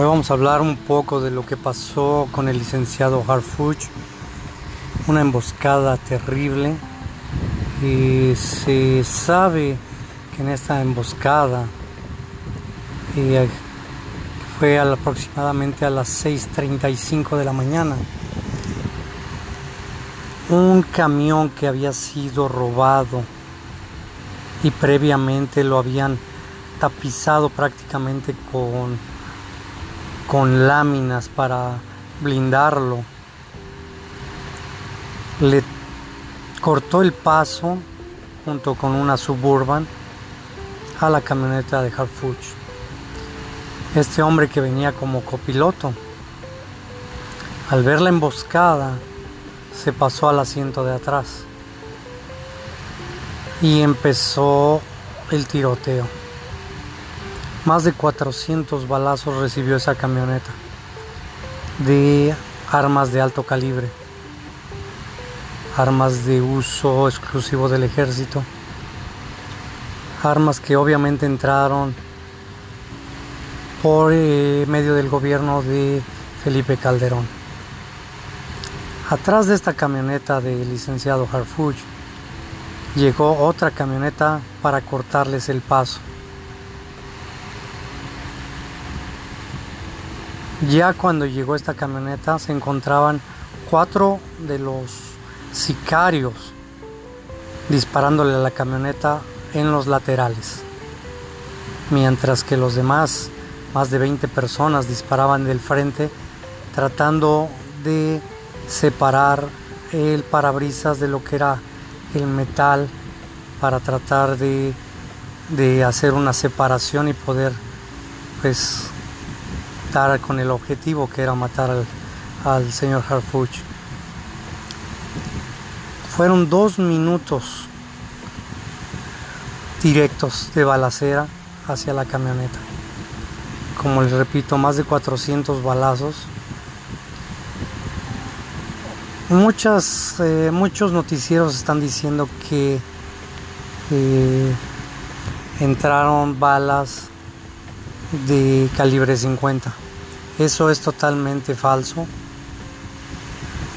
Hoy vamos a hablar un poco de lo que pasó con el licenciado Harfuch, una emboscada terrible. Y se sabe que en esta emboscada eh, fue aproximadamente a las 6.35 de la mañana un camión que había sido robado y previamente lo habían tapizado prácticamente con con láminas para blindarlo. Le cortó el paso junto con una suburban a la camioneta de Harfuch. Este hombre que venía como copiloto, al ver la emboscada, se pasó al asiento de atrás y empezó el tiroteo. Más de 400 balazos recibió esa camioneta de armas de alto calibre, armas de uso exclusivo del ejército, armas que obviamente entraron por eh, medio del gobierno de Felipe Calderón. Atrás de esta camioneta del licenciado Harfuch llegó otra camioneta para cortarles el paso. Ya cuando llegó esta camioneta se encontraban cuatro de los sicarios disparándole a la camioneta en los laterales, mientras que los demás, más de 20 personas, disparaban del frente tratando de separar el parabrisas de lo que era el metal para tratar de, de hacer una separación y poder pues con el objetivo que era matar al, señor Harfuch. Fueron dos minutos directos de balacera hacia la camioneta. Como les repito, más de 400 balazos. Muchas, eh, muchos noticieros están diciendo que eh, entraron balas de calibre 50. Eso es totalmente falso.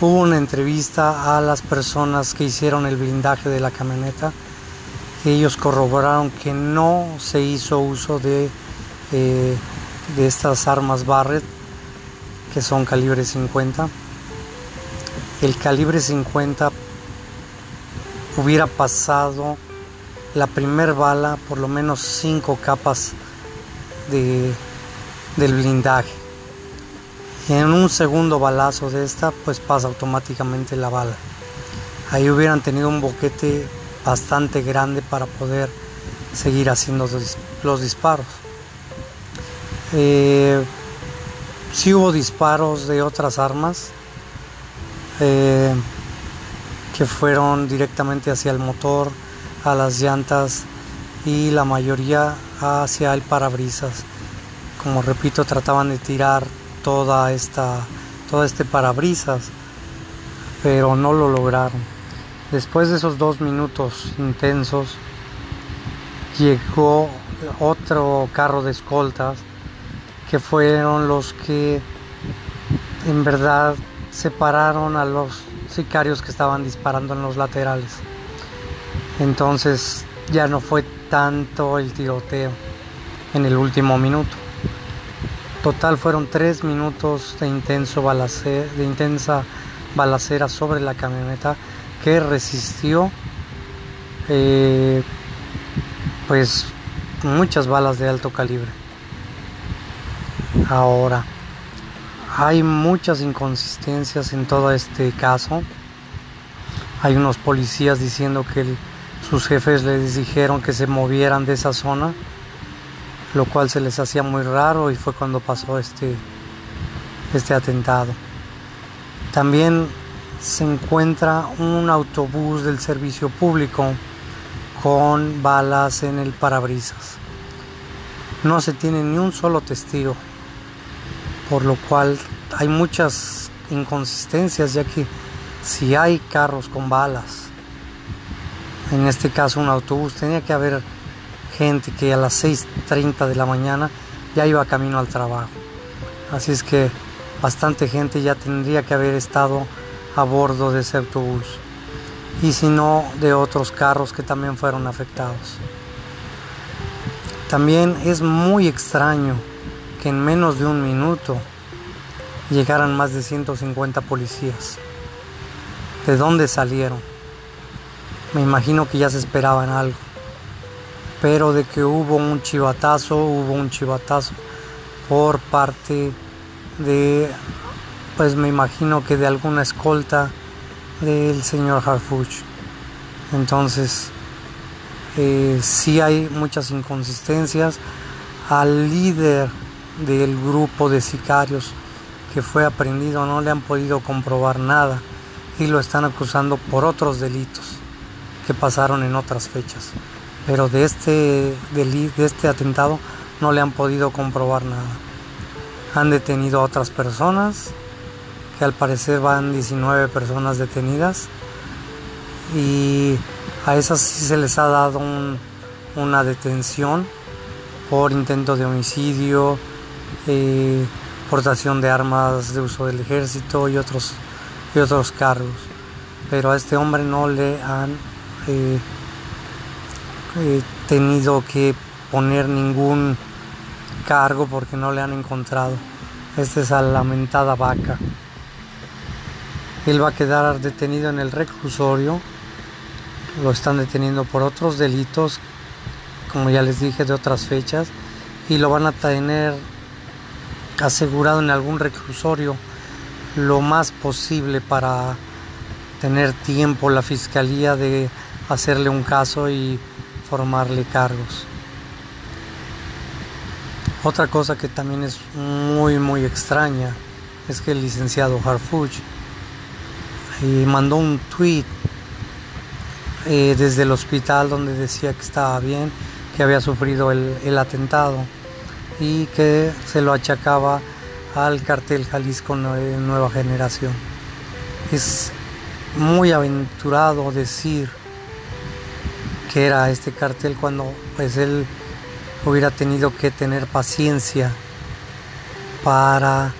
Hubo una entrevista a las personas que hicieron el blindaje de la camioneta. Ellos corroboraron que no se hizo uso de, eh, estas armas Barrett, que son calibre 50. El calibre 50 hubiera pasado la primer bala por lo menos cinco capas de, del blindaje. Y en un segundo balazo de esta, pues pasa automáticamente la bala. Ahí hubieran tenido un boquete bastante grande para poder seguir haciendo los disparos. Eh, sí hubo disparos de otras armas eh, que fueron directamente hacia el motor, a las llantas y la mayoría hacia el parabrisas. Como repito, trataban de tirar toda esta, todo este parabrisas, pero no lo lograron. Después de esos dos minutos intensos, llegó otro carro de escoltas que fueron los que en verdad separaron a los sicarios que estaban disparando en los laterales. Entonces ya no fue tanto el tiroteo en el último minuto. Total fueron tres minutos de, intenso de intensa balacera sobre la camioneta que resistió eh, pues muchas balas de alto calibre. Ahora, hay muchas inconsistencias en todo este caso. Hay unos policías diciendo que el sus jefes les dijeron que se movieran de esa zona, lo cual se les hacía muy raro y fue cuando pasó este, este atentado. También se encuentra un autobús del servicio público con balas en el parabrisas. No se tiene ni un solo testigo, por lo cual hay muchas inconsistencias, ya que si hay carros con balas en este caso un autobús, tenía que haber gente que a las 6.30 de la mañana ya iba camino al trabajo. Así es que bastante gente ya tendría que haber estado a bordo de ese autobús. Y si no, de otros carros que también fueron afectados. También es muy extraño que en menos de un minuto llegaran más de 150 policías. ¿De dónde salieron? Me imagino que ya se esperaban algo. Pero de que hubo un chivatazo, hubo un chivatazo por parte de, pues me imagino que de alguna escolta del señor Harfuch. Entonces, eh, sí hay muchas inconsistencias. Al líder del grupo de sicarios que fue aprendido no le han podido comprobar nada y lo están acusando por otros delitos que pasaron en otras fechas. Pero de este, de este atentado no le han podido comprobar nada. Han detenido a otras personas, que al parecer van 19 personas detenidas, y a esas sí se les ha dado una detención por intento de homicidio, eh, portación de armas de uso del ejército y otros, y otros cargos. Pero a este hombre no le han eh, tenido que poner ningún cargo porque no le han encontrado. Esta es la lamentada vaca. Él va a quedar detenido en el reclusorio. Lo están deteniendo por otros delitos, como ya les dije, de otras fechas. Y lo van a tener asegurado en algún reclusorio lo más posible para tener tiempo la fiscalía de hacerle un caso y formarle cargos. Otra cosa que también es muy muy extraña es que el licenciado Harfuch eh, mandó un tweet eh, desde el hospital donde decía que estaba bien, que había sufrido el, el atentado y que se lo achacaba al cartel Jalisco Nueva Generación. Es muy aventurado decir que era este cartel cuando pues él hubiera tenido que tener paciencia para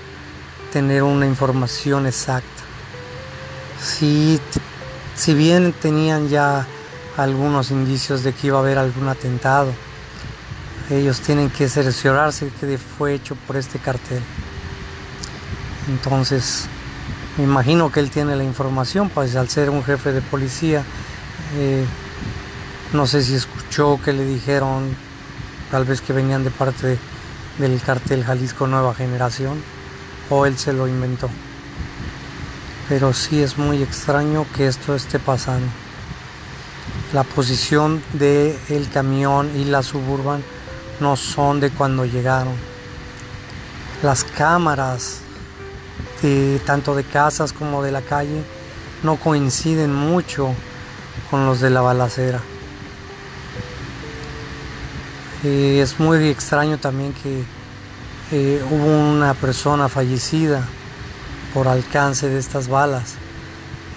tener una información exacta. Si, si bien tenían ya algunos indicios de que iba a haber algún atentado, ellos tienen que cerciorarse que fue hecho por este cartel. Entonces, me imagino que él tiene la información, pues al ser un jefe de policía, eh, no sé si escuchó que le dijeron, tal vez que venían de parte del cartel Jalisco Nueva Generación, o él se lo inventó. Pero sí es muy extraño que esto esté pasando. La posición del el camión y la suburban no son de cuando llegaron. Las cámaras tanto de casas como de la calle no coinciden mucho con los de la balacera. Eh, es muy extraño también que eh, hubo una persona fallecida por alcance de estas balas,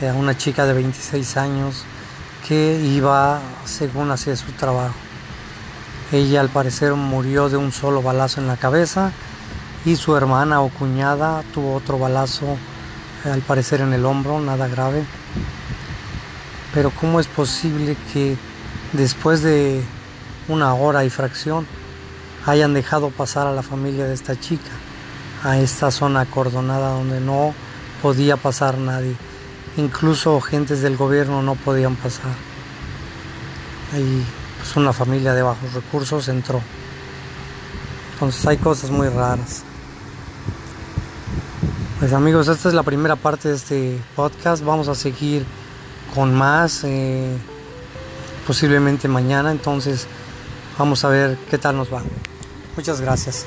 eh, una chica de 26 años que iba según hacia su trabajo. Ella al parecer murió de un solo balazo en la cabeza y su hermana o cuñada tuvo otro balazo eh, al parecer en el hombro, nada grave. Pero ¿cómo es posible que después de una hora y fracción hayan dejado pasar a la familia de esta chica a esta zona acordonada donde no podía pasar nadie? Incluso gentes del gobierno no podían pasar. Y pues una familia de bajos recursos entró. Entonces hay cosas muy raras. Pues amigos, esta es la primera parte de este podcast. Vamos a seguir con más, eh, posiblemente mañana. Entonces vamos a ver qué tal nos va. Muchas gracias.